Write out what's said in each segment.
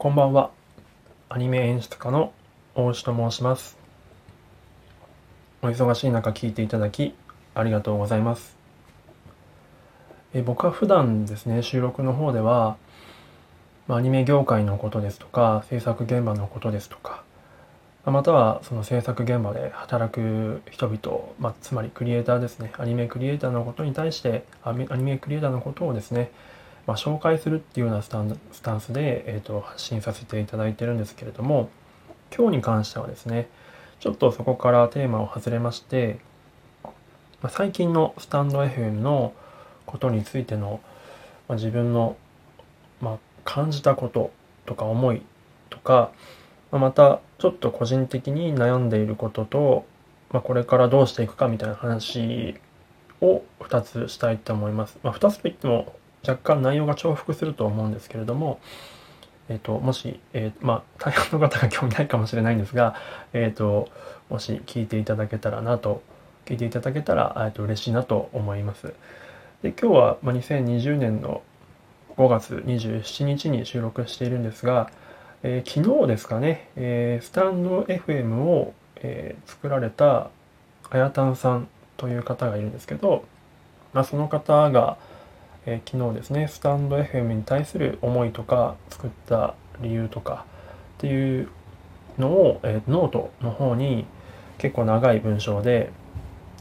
こんばんは。アニメ演出家の大牛と申します。お忙しい中聞いていただきありがとうございます。え僕は普段ですね、収録の方では、まアニメ業界のことですとか、制作現場のことですとか、またはその制作現場で働く人々、まあ、つまりクリエイターですね、アニメクリエイターのことに対して、アニメクリエイターのことをですね、まあ、紹介するっていうようなスタンスで、えーと、発信させていただいてるんですけれども今日に関してはですねちょっとそこからテーマを外れまして、まあ、最近のスタンド FM のことについての、まあ、自分の、まあ、感じたこととか思いとか、まあ、またちょっと個人的に悩んでいることと、まあ、これからどうしていくかみたいな話を2つしたいと思います。まあ、2つといっても若干内容が重複すると思うんですけれども、えーと、もし、えー、まあ大半の方が興味ないかもしれないんですが、えーと、もし聞いていただけたらなと聞いていただけたら、えーと、嬉しいなと思います。で今日は、まあ、2020年の5月27日に収録しているんですが、えー、昨日ですかね、えー、スタンド FM を、えー、作られたあやたんさんという方がいるんですけど、まあ、その方が、えー、昨日ですねスタンド FM に対する思いとか作った理由とかっていうのを、えー、ノートの方に結構長い文章で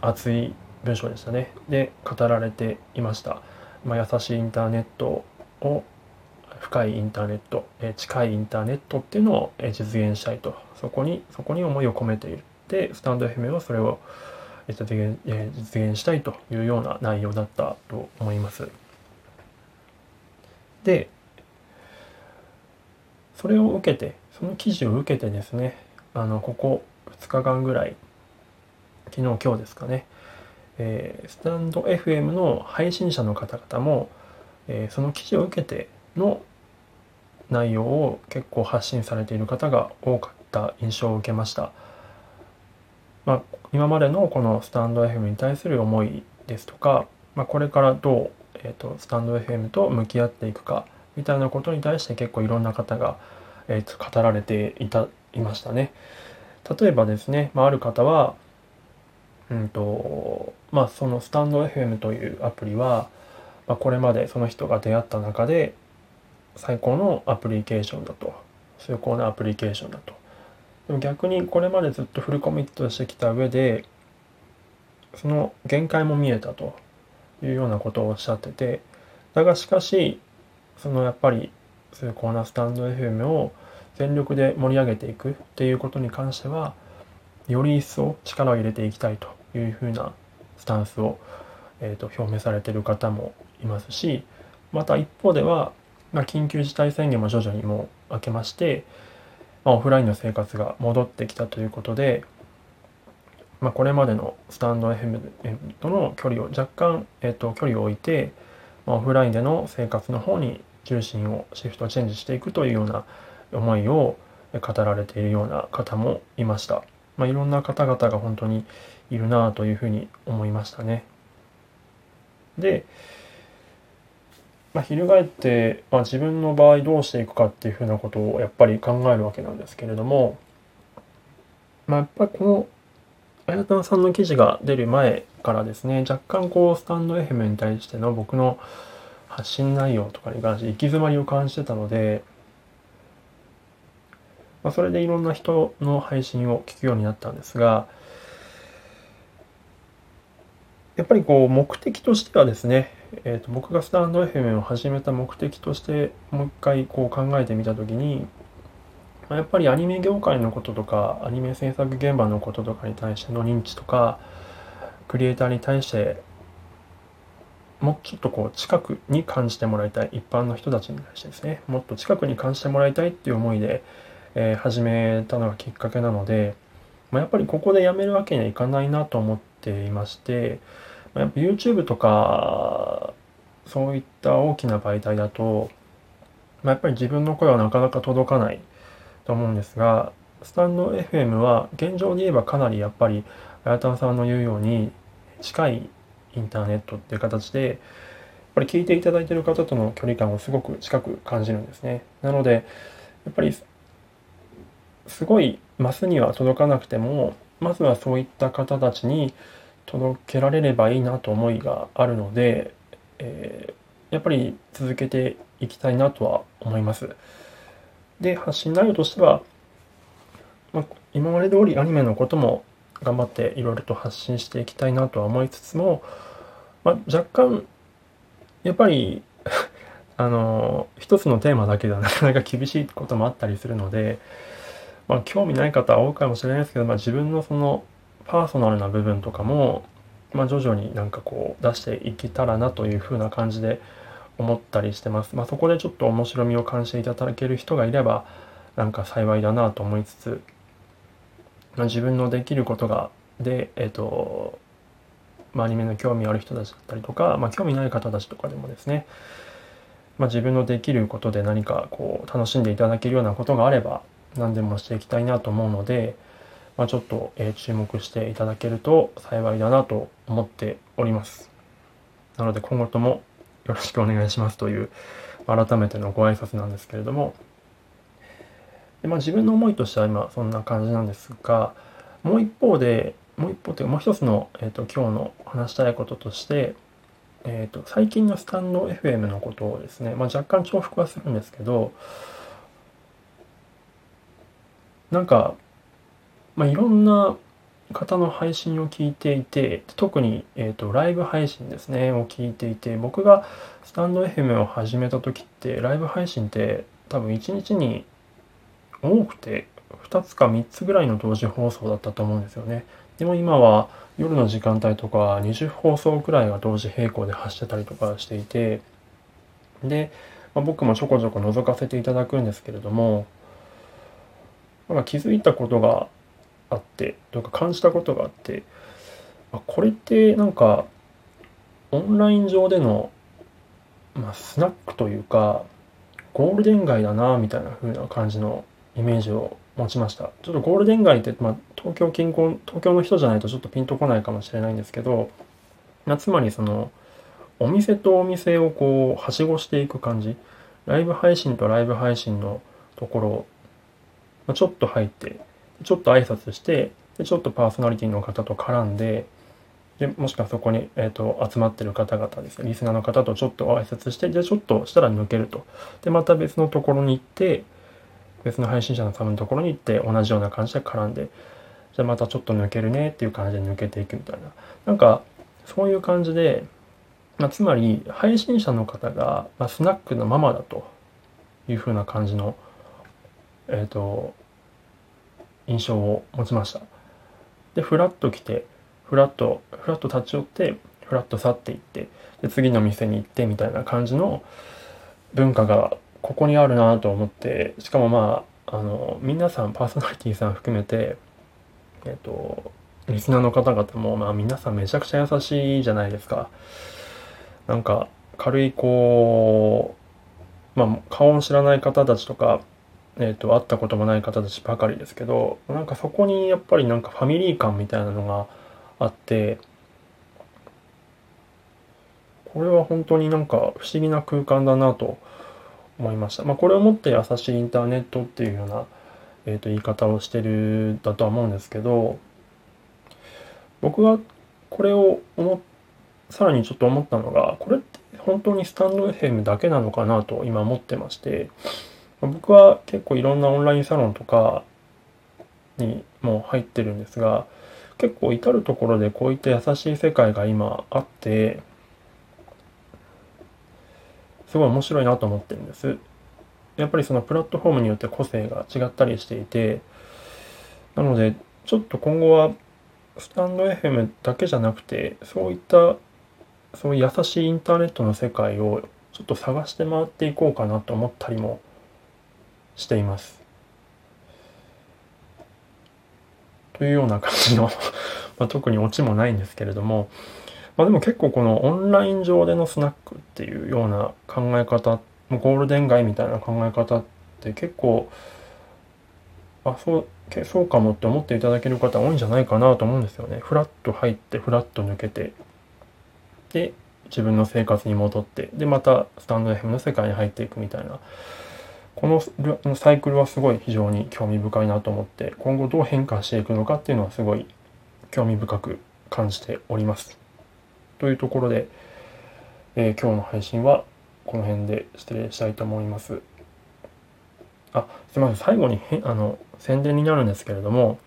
熱い文章でしたね。で語られていました、まあ、優しいインターネットを深いインターネット、えー、近いインターネットっていうのを、実現したいと。そこにそこに思いを込めている。でスタンド FM はそれを実現,、実現したいというような内容だったと思います。でそれを受けてその記事を受けてですねあのここ2日間ぐらい昨日今日ですかね、えー、スタンド FM の配信者の方々も、えー、その記事を受けての内容を結構発信されている方が多かった印象を受けました。まあ、今までのこのスタンド FM に対する思いですとか、まあ、これからどうえーと、スタンド FM と向き合っていくかみたいなことに対して結構いろんな方が、えーと、語られていたいましたね。例えばですね、まあ、ある方は、うんとまあ、そのスタンド FM というアプリは、まあ、これまでその人が出会った中で最高のアプリケーションだと最高なアプリケーションだとでも逆にこれまでずっとフルコミットしてきた上でその限界も見えたというようなことをおっしゃっててだがしかしそのやっぱりそういうコーナースタンド FM を全力で盛り上げていくっていうことに関してはより一層力を入れていきたいというふうなスタンスを、えー、と表明されてる方もいますしまた一方では、まあ、緊急事態宣言も徐々にもう明けまして、まあ、オフラインの生活が戻ってきたということでまあ、これまでのスタンド FM との距離を若干、えー、と距離を置いて、まあ、オフラインでの生活の方に重心をシフトチェンジしていくというような思いを語られているような方もいました。まあ、いろんな方々が本当にいるなというふうに思いましたね。で、まあ、翻って、まあ、自分の場合どうしていくかっていうふうなことをやっぱり考えるわけなんですけれども、まあ、やっぱりこの綾田さんの記事が出る前からですね、若干こう、スタンド FM に対しての僕の発信内容とかに関して行き詰まりを感じてたので、まあ、それでいろんな人の配信を聞くようになったんですが、やっぱりこう目的としてはですね、えー、と僕がスタンド FM を始めた目的としてもう一回こう考えてみた時にまやっぱりアニメ業界のこととかアニメ制作現場のこととかに対しての認知とかクリエイターに対してもうちょっとこう近くに感じてもらいたい一般の人たちに対してですね。もっと近くに感じてもらいたいっていう思いで、えー、始めたのがきっかけなので、まあ、やっぱりここでやめるわけにはいかないなと思っていまして、やっぱ YouTube とかそういった大きな媒体だと、まあ、やっぱり自分の声はなかなか届かないと思うんですがスタンド FM は現状で言えばかなりやっぱりあやたんさんの言うように近いインターネットっていう形でやっぱり聞いていただいている方との距離感をすごく近く感じるんですね。なのでやっぱりすごいマスには届かなくてもまずはそういった方たちに届けられればいいなと思いがあるので、えー、やっぱり続けていきたいなとは思います。で発信内容としては、まあ、今まで通りアニメのことも頑張っていろいろと発信していきたいなとは思いつつも、まあ、若干やっぱり あの一つのテーマだけではなかなか厳しいこともあったりするので、まあ、興味ない方は多いかもしれないですけど、まあ、自分のそのパーソナルな部分とかも、まあ、徐々になんかこう出していけたらなというふうな感じで思ったりしてます。まあ、そこでちょっと面白みを感じていただける人がいればなんか幸いだなと思いつつ、まあ、自分のできることがでえっ、ー、とまあ、アニメの興味ある人たちだったりとか、まあ、興味ない方たちとかでもですね、まあ、自分のできることで何かこう楽しんでいただけるようなことがあれば何でもしていきたいなと思うので、まあ、ちょっと、え注目していただけると幸いだなと思っております。なので今後ともよろしくお願いしますという改めてのご挨拶なんですけれどもで、まあ、自分の思いとしては今そんな感じなんですがもう一方でもう一方というかもう一つの、えーと、今日の話したいこととして、えーと、最近のスタンド FM のことをですね、まあ、若干重複はするんですけどなんか、まあ、いろんな方の配信を聞いていて特に、えーと、ライブ配信ですねを聞いていて僕がスタンド FM を始めた時ってライブ配信って多分1日に多くて2つか3つぐらいの同時放送だったと思うんですよね。でも今は夜の時間帯とか20放送くらいが同時並行で発してたりとかしていてで、まあ、僕もちょこちょこ覗かせていただくんですけれどもなんか気づいたことがあってとか感じたことがあってこれってなんかオンライン上での、まあ、スナックというかゴールデン街だなみたいな風な感じのイメージを持ちました。ちょっとゴールデン街って、まあ、東京近郊、東京の人じゃないとちょっとピンとこないかもしれないんですけど、まあ、つまりその、お店とお店をこう、はしごしていく感じ。ライブ配信とライブ配信のところ、まあ、ちょっと入って、ちょっと挨拶して、でちょっとパーソナリティの方と絡んで、でもしくはそこに、えーと、集まってる方々ですね、リスナーの方とちょっと挨拶して、で、ちょっとしたら抜けると。で、また別のところに行って、別の配信者の多分のところに行って同じような感じで絡んでじゃあまたちょっと抜けるねっていう感じで抜けていくみたいななんかそういう感じで、まあ、つまり配信者の方が、まあ、スナックのママだというふうな感じのえっ、ー、と印象を持ちました。でフラッと来てフラッとフラッと立ち寄ってフラッと去っていってで次の店に行ってみたいな感じの文化がここにあるなと思ってしかもまああの皆さんパーソナリティさん含めてえっとリスナーの方々もまあ皆さんめちゃくちゃ優しいじゃないですか。なんか軽いこうまあ顔を知らない方たちとかえっと会ったこともない方たちばかりですけどなんかそこにやっぱりなんかファミリー感みたいなのがあってこれは本当になんか不思議な空間だなと思いました。まあ、これをもって優しいインターネットっていうような、えー、と言い方をしてるだとは思うんですけど僕がこれを思さらにちょっと思ったのがこれって本当にスタンド FM だけなのかなと今思ってまして僕は結構いろんなオンラインサロンとかにも入ってるんですが結構至る所でこういった優しい世界が今あってすごい面白いなと思ってるんです。やっぱりそのプラットフォームによって個性が違ったりしていて、なので、ちょっと今後はスタンド FM だけじゃなくて、そういったそういう優しいインターネットの世界をちょっと探して回っていこうかなと思ったりもしています。というような感じの まあ、特にオチもないんですけれども、まあ、でも結構このオンライン上でのスナックっていうような考え方ゴールデン街みたいな考え方って結構あそうそうかもって思っていただける方多いんじゃないかなと思うんですよね。フラッと入ってフラッと抜けてで自分の生活に戻ってでまたスタンド FM の世界に入っていくみたいなこのサイクルはすごい非常に興味深いなと思って今後どう変化していくのかっていうのはすごい興味深く感じております。というところで、えー、今日の配信はこの辺で失礼したいと思います。あ、すいません。最後にあの宣伝になるんですけれども、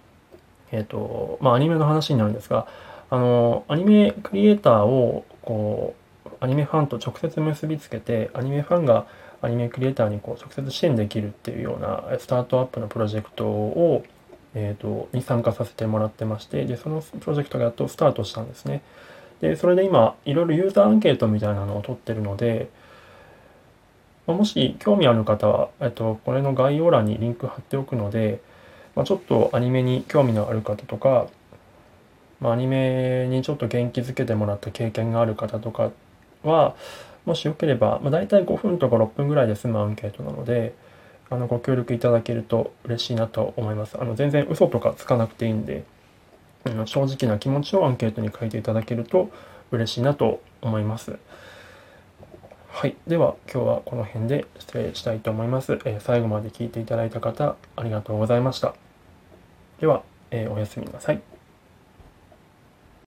えっ、ー、と、まあアニメの話になるんですが、あの、アニメクリエイターをこう、アニメファンと直接結びつけて、アニメファンがアニメクリエイターにこう直接支援できるっていうようなスタートアップのプロジェクトを、えーと、に参加させてもらってましてでそのプロジェクトがやっとスタートしたんですね。でそれで今いろいろユーザーアンケートみたいなのを取ってるのでまもし興味ある方は、えっと、これの概要欄にリンク貼っておくので、まあ、ちょっとアニメに興味のある方とか、まあ、アニメにちょっと元気づけてもらった経験がある方とかは、もしよければ、まあ、大体5分とか6分ぐらいで済むアンケートなので、あのご協力いただけると嬉しいなと思います。あの全然嘘とかつかなくていいんで、あの正直な気持ちをアンケートに書いていただけると嬉しいなと思います。はい。では、今日はこの辺で失礼したいと思います。えー、最後まで聞いていただいた方、ありがとうございました。では、えー、おやすみなさい。